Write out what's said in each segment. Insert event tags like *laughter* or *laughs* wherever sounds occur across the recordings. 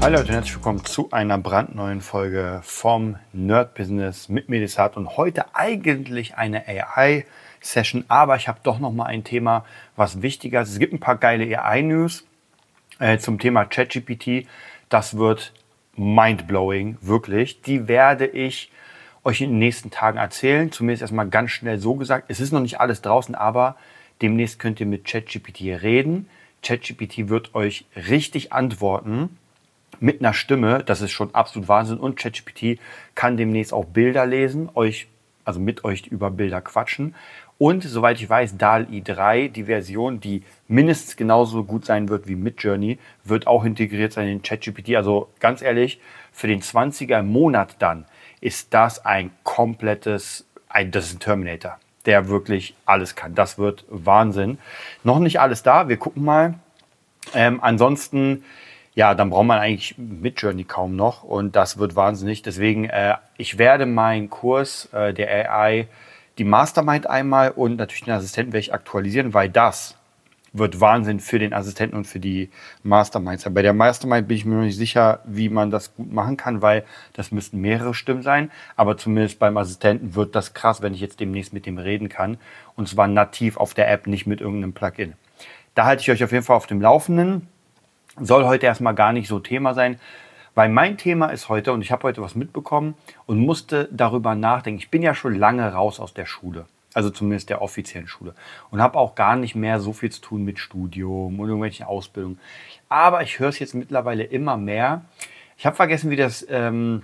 Hallo Leute und herzlich willkommen zu einer brandneuen Folge vom Nerd Business mit Medisat und heute eigentlich eine AI-Session, aber ich habe doch noch mal ein Thema, was wichtiger ist. Es gibt ein paar geile AI-News äh, zum Thema ChatGPT. Das wird mindblowing, wirklich. Die werde ich euch in den nächsten Tagen erzählen. Zumindest erstmal ganz schnell so gesagt. Es ist noch nicht alles draußen, aber demnächst könnt ihr mit ChatGPT reden. ChatGPT wird euch richtig antworten mit einer Stimme, das ist schon absolut Wahnsinn. Und ChatGPT kann demnächst auch Bilder lesen, euch, also mit euch über Bilder quatschen. Und soweit ich weiß, DALI 3, die Version, die mindestens genauso gut sein wird wie Midjourney, wird auch integriert sein in ChatGPT. Also ganz ehrlich, für den 20er Monat dann ist das ein komplettes, ein, das ist ein Terminator, der wirklich alles kann. Das wird Wahnsinn. Noch nicht alles da, wir gucken mal. Ähm, ansonsten ja, dann braucht man eigentlich Midjourney kaum noch und das wird wahnsinnig. Deswegen, äh, ich werde meinen Kurs äh, der AI, die Mastermind einmal und natürlich den Assistenten werde ich aktualisieren, weil das wird Wahnsinn für den Assistenten und für die Masterminds. Bei der Mastermind bin ich mir noch nicht sicher, wie man das gut machen kann, weil das müssten mehrere Stimmen sein. Aber zumindest beim Assistenten wird das krass, wenn ich jetzt demnächst mit dem reden kann. Und zwar nativ auf der App, nicht mit irgendeinem Plugin. Da halte ich euch auf jeden Fall auf dem Laufenden soll heute erstmal gar nicht so Thema sein, weil mein Thema ist heute, und ich habe heute was mitbekommen und musste darüber nachdenken. Ich bin ja schon lange raus aus der Schule, also zumindest der offiziellen Schule, und habe auch gar nicht mehr so viel zu tun mit Studium und irgendwelchen Ausbildungen. Aber ich höre es jetzt mittlerweile immer mehr. Ich habe vergessen, wie das. Ähm,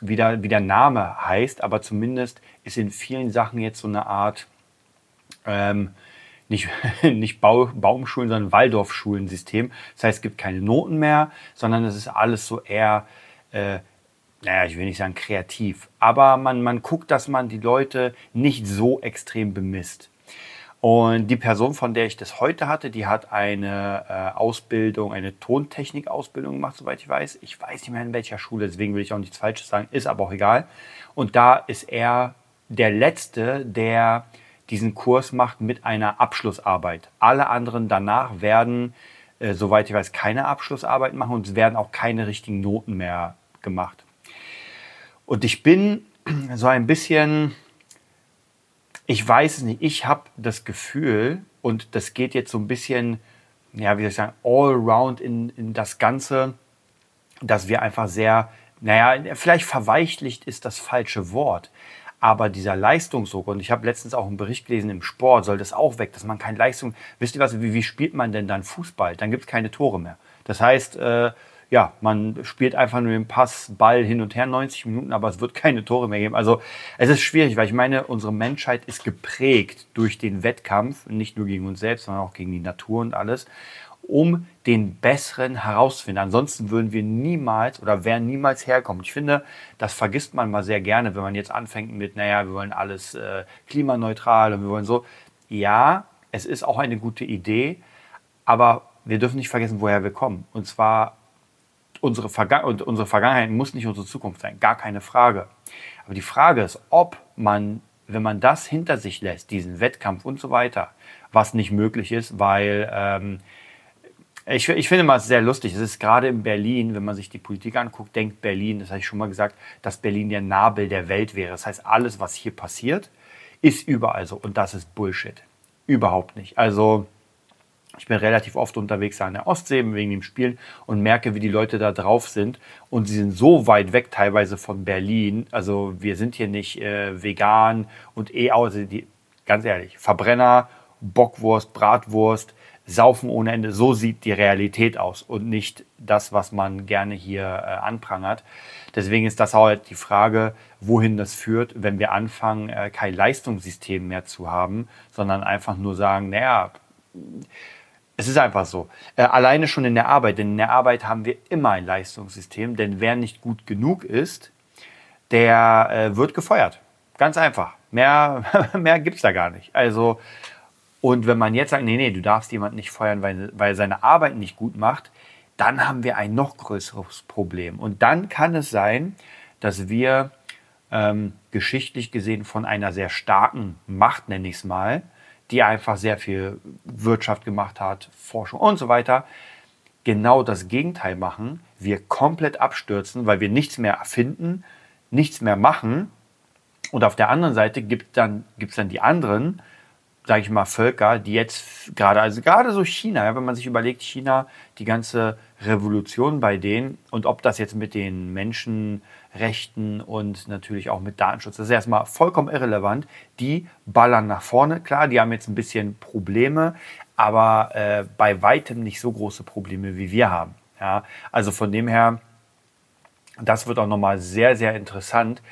wie der, wie der Name heißt, aber zumindest ist in vielen Sachen jetzt so eine Art ähm, nicht, *laughs* nicht Bau, Baumschulen, sondern Waldorfschulensystem. Das heißt, es gibt keine Noten mehr, sondern es ist alles so eher, äh, naja, ich will nicht sagen kreativ, aber man, man guckt, dass man die Leute nicht so extrem bemisst. Und die Person, von der ich das heute hatte, die hat eine äh, Ausbildung, eine Tontechnik-Ausbildung gemacht, soweit ich weiß. Ich weiß nicht mehr in welcher Schule, deswegen will ich auch nichts Falsches sagen, ist aber auch egal. Und da ist er der Letzte, der diesen Kurs macht mit einer Abschlussarbeit. Alle anderen danach werden, äh, soweit ich weiß, keine Abschlussarbeit machen und es werden auch keine richtigen Noten mehr gemacht. Und ich bin *clears throat* so ein bisschen, ich weiß es nicht, ich habe das Gefühl, und das geht jetzt so ein bisschen, ja, wie soll ich sagen, all around in, in das Ganze, dass wir einfach sehr, naja, vielleicht verweichlicht ist das falsche Wort, aber dieser Leistungsdruck, und ich habe letztens auch einen Bericht gelesen, im Sport soll das auch weg, dass man keine Leistung, wisst ihr was, wie, wie spielt man denn dann Fußball? Dann gibt es keine Tore mehr. Das heißt, äh, ja, man spielt einfach nur den Pass, Ball hin und her 90 Minuten, aber es wird keine Tore mehr geben. Also es ist schwierig, weil ich meine, unsere Menschheit ist geprägt durch den Wettkampf, nicht nur gegen uns selbst, sondern auch gegen die Natur und alles um den besseren herauszufinden. Ansonsten würden wir niemals oder wären niemals herkommen. Ich finde, das vergisst man mal sehr gerne, wenn man jetzt anfängt mit, naja, wir wollen alles äh, klimaneutral und wir wollen so. Ja, es ist auch eine gute Idee, aber wir dürfen nicht vergessen, woher wir kommen. Und zwar unsere, Verga und unsere Vergangenheit muss nicht unsere Zukunft sein, gar keine Frage. Aber die Frage ist, ob man, wenn man das hinter sich lässt, diesen Wettkampf und so weiter, was nicht möglich ist, weil ähm, ich, ich finde mal sehr lustig. Es ist gerade in Berlin, wenn man sich die Politik anguckt, denkt Berlin, das habe ich schon mal gesagt, dass Berlin der Nabel der Welt wäre. Das heißt, alles, was hier passiert, ist überall so. Und das ist Bullshit. Überhaupt nicht. Also, ich bin relativ oft unterwegs an der Ostsee wegen dem Spielen und merke, wie die Leute da drauf sind. Und sie sind so weit weg teilweise von Berlin. Also, wir sind hier nicht äh, vegan und eh aus. Ganz ehrlich, Verbrenner, Bockwurst, Bratwurst saufen ohne Ende. So sieht die Realität aus und nicht das, was man gerne hier äh, anprangert. Deswegen ist das halt die Frage, wohin das führt, wenn wir anfangen, äh, kein Leistungssystem mehr zu haben, sondern einfach nur sagen, naja, es ist einfach so. Äh, alleine schon in der Arbeit, denn in der Arbeit haben wir immer ein Leistungssystem, denn wer nicht gut genug ist, der äh, wird gefeuert. Ganz einfach. Mehr, *laughs* mehr gibt es da gar nicht. Also, und wenn man jetzt sagt, nee, nee, du darfst jemanden nicht feuern, weil, weil seine Arbeit nicht gut macht, dann haben wir ein noch größeres Problem. Und dann kann es sein, dass wir ähm, geschichtlich gesehen von einer sehr starken Macht, nenne ich es mal, die einfach sehr viel Wirtschaft gemacht hat, Forschung und so weiter, genau das Gegenteil machen, wir komplett abstürzen, weil wir nichts mehr erfinden, nichts mehr machen. Und auf der anderen Seite gibt es dann, dann die anderen, sage ich mal, Völker, die jetzt gerade, also gerade so China, ja, wenn man sich überlegt, China, die ganze Revolution bei denen und ob das jetzt mit den Menschenrechten und natürlich auch mit Datenschutz, das ist erstmal vollkommen irrelevant. Die ballern nach vorne, klar, die haben jetzt ein bisschen Probleme, aber äh, bei weitem nicht so große Probleme, wie wir haben. Ja, also von dem her, das wird auch nochmal sehr, sehr interessant.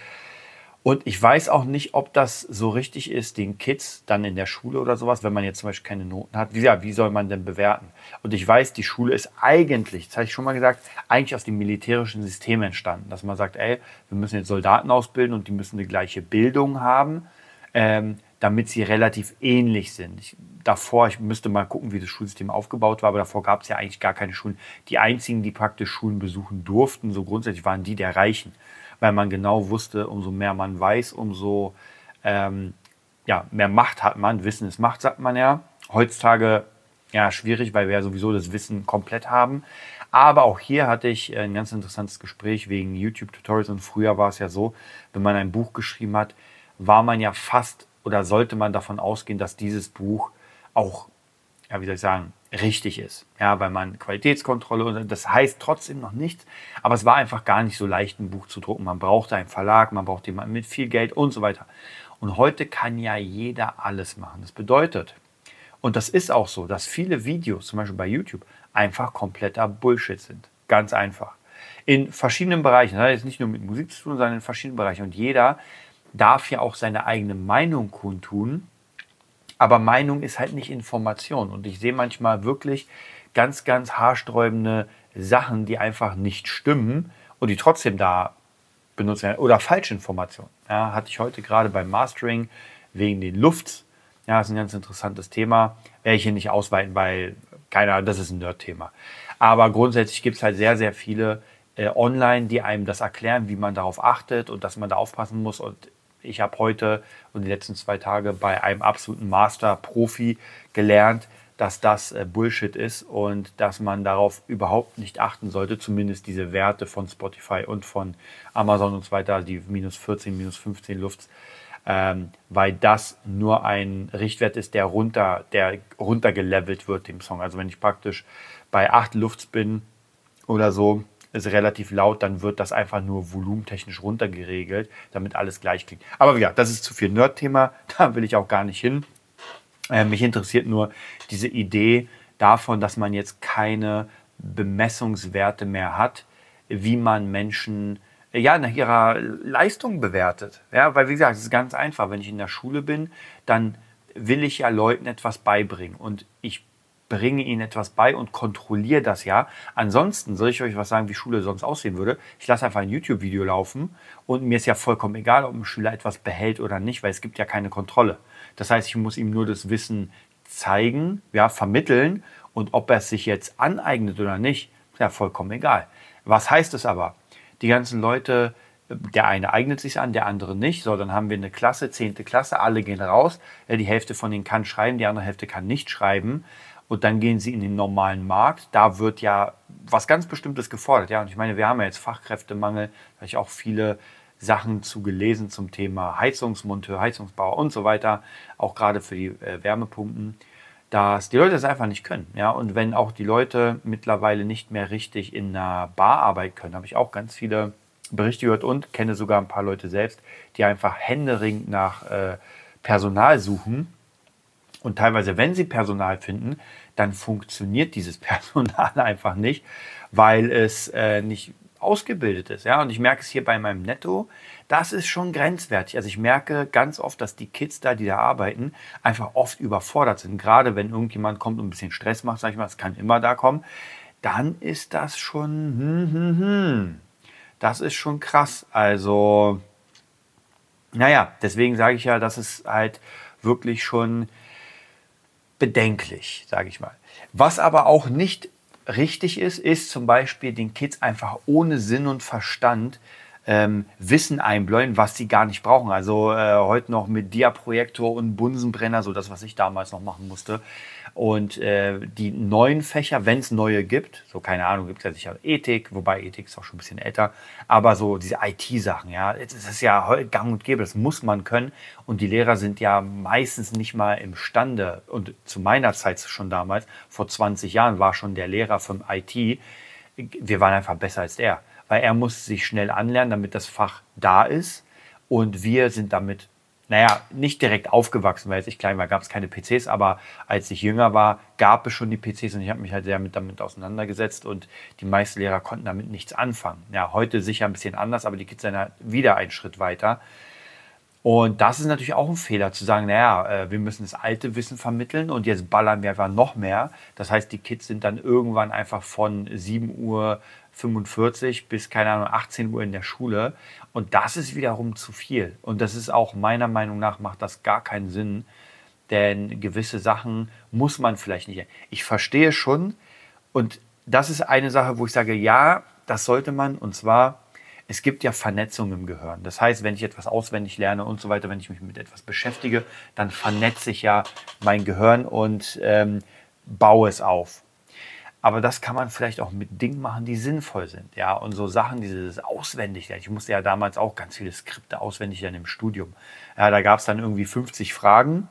Und ich weiß auch nicht, ob das so richtig ist, den Kids dann in der Schule oder sowas, wenn man jetzt zum Beispiel keine Noten hat. Wie, ja, wie soll man denn bewerten? Und ich weiß, die Schule ist eigentlich, das habe ich schon mal gesagt, eigentlich aus dem militärischen System entstanden. Dass man sagt, ey, wir müssen jetzt Soldaten ausbilden und die müssen eine gleiche Bildung haben, ähm, damit sie relativ ähnlich sind. Ich, davor, ich müsste mal gucken, wie das Schulsystem aufgebaut war, aber davor gab es ja eigentlich gar keine Schulen. Die einzigen, die praktisch Schulen besuchen durften, so grundsätzlich waren die der Reichen weil man genau wusste, umso mehr man weiß, umso ähm, ja, mehr Macht hat man. Wissen ist Macht, sagt man ja. Heutzutage ja schwierig, weil wir ja sowieso das Wissen komplett haben. Aber auch hier hatte ich ein ganz interessantes Gespräch wegen YouTube-Tutorials und früher war es ja so, wenn man ein Buch geschrieben hat, war man ja fast oder sollte man davon ausgehen, dass dieses Buch auch, ja, wie soll ich sagen, richtig ist. Ja, weil man Qualitätskontrolle das heißt trotzdem noch nichts, aber es war einfach gar nicht so leicht, ein Buch zu drucken. Man brauchte einen Verlag, man brauchte jemanden mit viel Geld und so weiter. Und heute kann ja jeder alles machen. Das bedeutet, und das ist auch so, dass viele Videos, zum Beispiel bei YouTube, einfach kompletter Bullshit sind. Ganz einfach. In verschiedenen Bereichen. Das hat jetzt nicht nur mit Musik zu tun, sondern in verschiedenen Bereichen. Und jeder darf ja auch seine eigene Meinung kundtun aber Meinung ist halt nicht Information. Und ich sehe manchmal wirklich ganz, ganz haarsträubende Sachen, die einfach nicht stimmen und die trotzdem da benutzt werden. Oder Falschinformationen. Ja, hatte ich heute gerade beim Mastering wegen den Lufts. Ja, ist ein ganz interessantes Thema. Werde ich hier nicht ausweiten, weil keiner, das ist ein Nerd-Thema. Aber grundsätzlich gibt es halt sehr, sehr viele äh, online, die einem das erklären, wie man darauf achtet und dass man da aufpassen muss. Und ich habe heute und die letzten zwei Tage bei einem absoluten Master-Profi gelernt, dass das äh, Bullshit ist und dass man darauf überhaupt nicht achten sollte, zumindest diese Werte von Spotify und von Amazon und so weiter, die minus 14, minus 15 Lufts, ähm, weil das nur ein Richtwert ist, der runter, der runtergelevelt wird dem Song. Also wenn ich praktisch bei 8 Lufts bin oder so, ist relativ laut, dann wird das einfach nur volumentechnisch runtergeregelt, damit alles gleich klingt. Aber ja, das ist zu viel Nerd-Thema, *laughs* da will ich auch gar nicht hin. Äh, mich interessiert nur diese Idee davon, dass man jetzt keine Bemessungswerte mehr hat, wie man Menschen ja, nach ihrer Leistung bewertet. Ja, weil wie gesagt, es ist ganz einfach. Wenn ich in der Schule bin, dann will ich ja Leuten etwas beibringen. Und ich bringe ihnen etwas bei und kontrolliere das ja. Ansonsten soll ich euch was sagen, wie Schule sonst aussehen würde. Ich lasse einfach ein YouTube-Video laufen und mir ist ja vollkommen egal, ob ein Schüler etwas behält oder nicht, weil es gibt ja keine Kontrolle. Das heißt, ich muss ihm nur das Wissen zeigen, ja, vermitteln und ob er es sich jetzt aneignet oder nicht, ist ja vollkommen egal. Was heißt es aber? Die ganzen Leute, der eine eignet sich an, der andere nicht. So, dann haben wir eine Klasse, zehnte Klasse, alle gehen raus. Die Hälfte von denen kann schreiben, die andere Hälfte kann nicht schreiben und dann gehen sie in den normalen Markt. Da wird ja was ganz Bestimmtes gefordert. Ja, und ich meine, wir haben ja jetzt Fachkräftemangel, da habe ich auch viele Sachen zu gelesen zum Thema Heizungsmonteur, Heizungsbauer und so weiter, auch gerade für die äh, Wärmepumpen, dass die Leute das einfach nicht können. Ja, und wenn auch die Leute mittlerweile nicht mehr richtig in einer Bar arbeiten können, habe ich auch ganz viele Berichte gehört und kenne sogar ein paar Leute selbst, die einfach händeringend nach äh, Personal suchen und teilweise, wenn sie Personal finden, dann funktioniert dieses *laughs* Personal einfach nicht, weil es äh, nicht ausgebildet ist. Ja? Und ich merke es hier bei meinem Netto, das ist schon grenzwertig. Also ich merke ganz oft, dass die Kids da, die da arbeiten, einfach oft überfordert sind. Gerade wenn irgendjemand kommt und ein bisschen Stress macht, sag ich mal, es kann immer da kommen, dann ist das schon, hm, hm, hm. das ist schon krass. Also naja, deswegen sage ich ja, das ist halt wirklich schon bedenklich, sage ich mal. Was aber auch nicht richtig ist, ist zum Beispiel den Kids einfach ohne Sinn und Verstand ähm, Wissen einbläuen, was sie gar nicht brauchen. Also äh, heute noch mit Diaprojektor und Bunsenbrenner, so das, was ich damals noch machen musste. Und äh, die neuen Fächer, wenn es neue gibt, so keine Ahnung, gibt es ja sicher Ethik, wobei Ethik ist auch schon ein bisschen älter, aber so diese IT-Sachen, ja, das ist ja gang und gäbe, das muss man können. Und die Lehrer sind ja meistens nicht mal imstande. Und zu meiner Zeit schon damals, vor 20 Jahren, war schon der Lehrer vom IT, wir waren einfach besser als er weil er muss sich schnell anlernen, damit das Fach da ist. Und wir sind damit, naja, nicht direkt aufgewachsen, weil als ich klein war, gab es keine PCs, aber als ich jünger war, gab es schon die PCs und ich habe mich halt sehr mit, damit auseinandergesetzt und die meisten Lehrer konnten damit nichts anfangen. Ja, heute sicher ein bisschen anders, aber die Kids sind halt wieder einen Schritt weiter. Und das ist natürlich auch ein Fehler, zu sagen, naja, äh, wir müssen das alte Wissen vermitteln und jetzt ballern wir einfach noch mehr. Das heißt, die Kids sind dann irgendwann einfach von 7 Uhr 45 bis, keine Ahnung, 18 Uhr in der Schule. Und das ist wiederum zu viel. Und das ist auch meiner Meinung nach, macht das gar keinen Sinn. Denn gewisse Sachen muss man vielleicht nicht. Ich verstehe schon. Und das ist eine Sache, wo ich sage, ja, das sollte man. Und zwar, es gibt ja Vernetzung im Gehirn. Das heißt, wenn ich etwas auswendig lerne und so weiter, wenn ich mich mit etwas beschäftige, dann vernetze ich ja mein Gehirn und ähm, baue es auf. Aber das kann man vielleicht auch mit Dingen machen, die sinnvoll sind. Ja, und so Sachen, dieses auswendig Ich musste ja damals auch ganz viele Skripte auswendig lernen im Studium. Ja, da gab es dann irgendwie 50 Fragen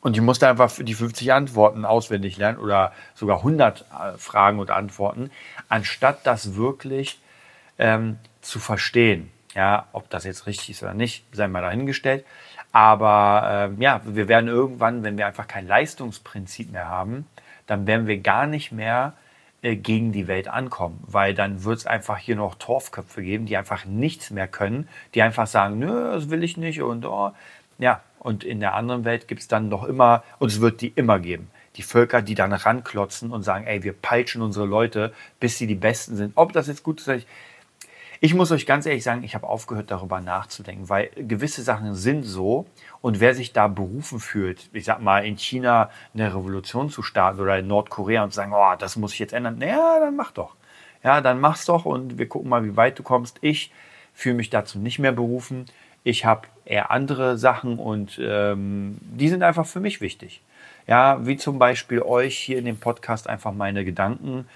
und ich musste einfach die 50 Antworten auswendig lernen oder sogar 100 äh, Fragen und Antworten, anstatt das wirklich ähm, zu verstehen. Ja, ob das jetzt richtig ist oder nicht, sei mal dahingestellt. Aber äh, ja, wir werden irgendwann, wenn wir einfach kein Leistungsprinzip mehr haben, dann werden wir gar nicht mehr äh, gegen die Welt ankommen, weil dann wird es einfach hier noch Torfköpfe geben, die einfach nichts mehr können, die einfach sagen, nö, das will ich nicht und oh, ja, und in der anderen Welt gibt es dann noch immer, und es wird die immer geben, die Völker, die dann ranklotzen und sagen, ey, wir peitschen unsere Leute, bis sie die Besten sind. Ob das jetzt gut ist, ich muss euch ganz ehrlich sagen, ich habe aufgehört, darüber nachzudenken, weil gewisse Sachen sind so und wer sich da berufen fühlt, ich sag mal, in China eine Revolution zu starten oder in Nordkorea und zu sagen, oh, das muss ich jetzt ändern, naja, dann mach doch. Ja, dann mach's doch und wir gucken mal, wie weit du kommst. Ich fühle mich dazu nicht mehr berufen. Ich habe eher andere Sachen und ähm, die sind einfach für mich wichtig. Ja, wie zum Beispiel euch hier in dem Podcast einfach meine Gedanken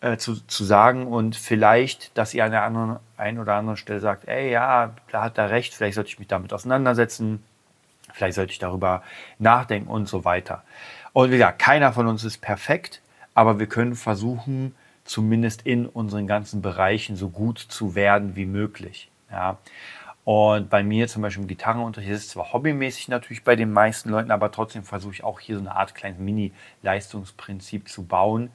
äh, zu, zu sagen und vielleicht, dass ihr an der anderen, einen oder anderen Stelle sagt, ey, ja, da hat er recht, vielleicht sollte ich mich damit auseinandersetzen, vielleicht sollte ich darüber nachdenken und so weiter. Und wie gesagt, keiner von uns ist perfekt, aber wir können versuchen, zumindest in unseren ganzen Bereichen so gut zu werden wie möglich. Ja. Und bei mir zum Beispiel im Gitarrenunterricht ist es zwar hobbymäßig natürlich bei den meisten Leuten, aber trotzdem versuche ich auch hier so eine Art kleines Mini-Leistungsprinzip zu bauen,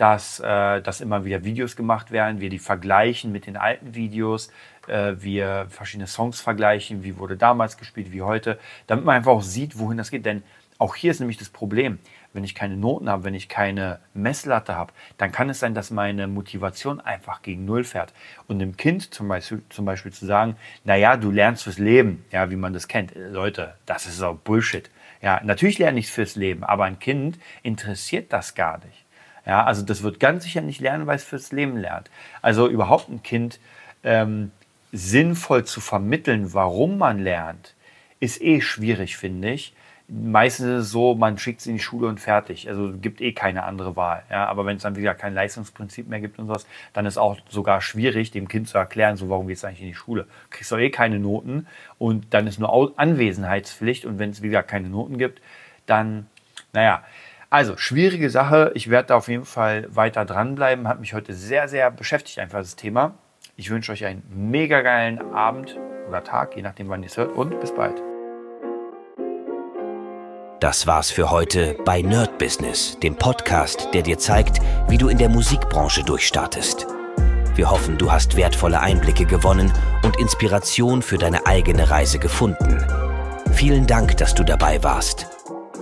dass, äh, dass immer wieder Videos gemacht werden, wir die vergleichen mit den alten Videos, äh, wir verschiedene Songs vergleichen, wie wurde damals gespielt, wie heute, damit man einfach auch sieht, wohin das geht. Denn auch hier ist nämlich das Problem, wenn ich keine Noten habe, wenn ich keine Messlatte habe, dann kann es sein, dass meine Motivation einfach gegen Null fährt. Und dem Kind zum Beispiel, zum Beispiel zu sagen, naja, du lernst fürs Leben, ja, wie man das kennt. Leute, das ist auch Bullshit. Ja, natürlich lerne ich fürs Leben, aber ein Kind interessiert das gar nicht. Ja, also das wird ganz sicher nicht lernen, weil es fürs Leben lernt. Also überhaupt ein Kind ähm, sinnvoll zu vermitteln, warum man lernt, ist eh schwierig, finde ich. Meistens ist es so, man schickt es in die Schule und fertig. Also gibt eh keine andere Wahl. Ja? Aber wenn es dann wieder kein Leistungsprinzip mehr gibt und sowas, dann ist auch sogar schwierig, dem Kind zu erklären, so warum geht es eigentlich in die Schule. Du kriegst doch eh keine Noten und dann ist nur Anwesenheitspflicht und wenn es wieder keine Noten gibt, dann, naja, also, schwierige Sache. Ich werde da auf jeden Fall weiter dranbleiben. Hat mich heute sehr, sehr beschäftigt, einfach das Thema. Ich wünsche euch einen mega geilen Abend oder Tag, je nachdem, wann ihr es hört. Und bis bald. Das war's für heute bei Nerd Business, dem Podcast, der dir zeigt, wie du in der Musikbranche durchstartest. Wir hoffen, du hast wertvolle Einblicke gewonnen und Inspiration für deine eigene Reise gefunden. Vielen Dank, dass du dabei warst.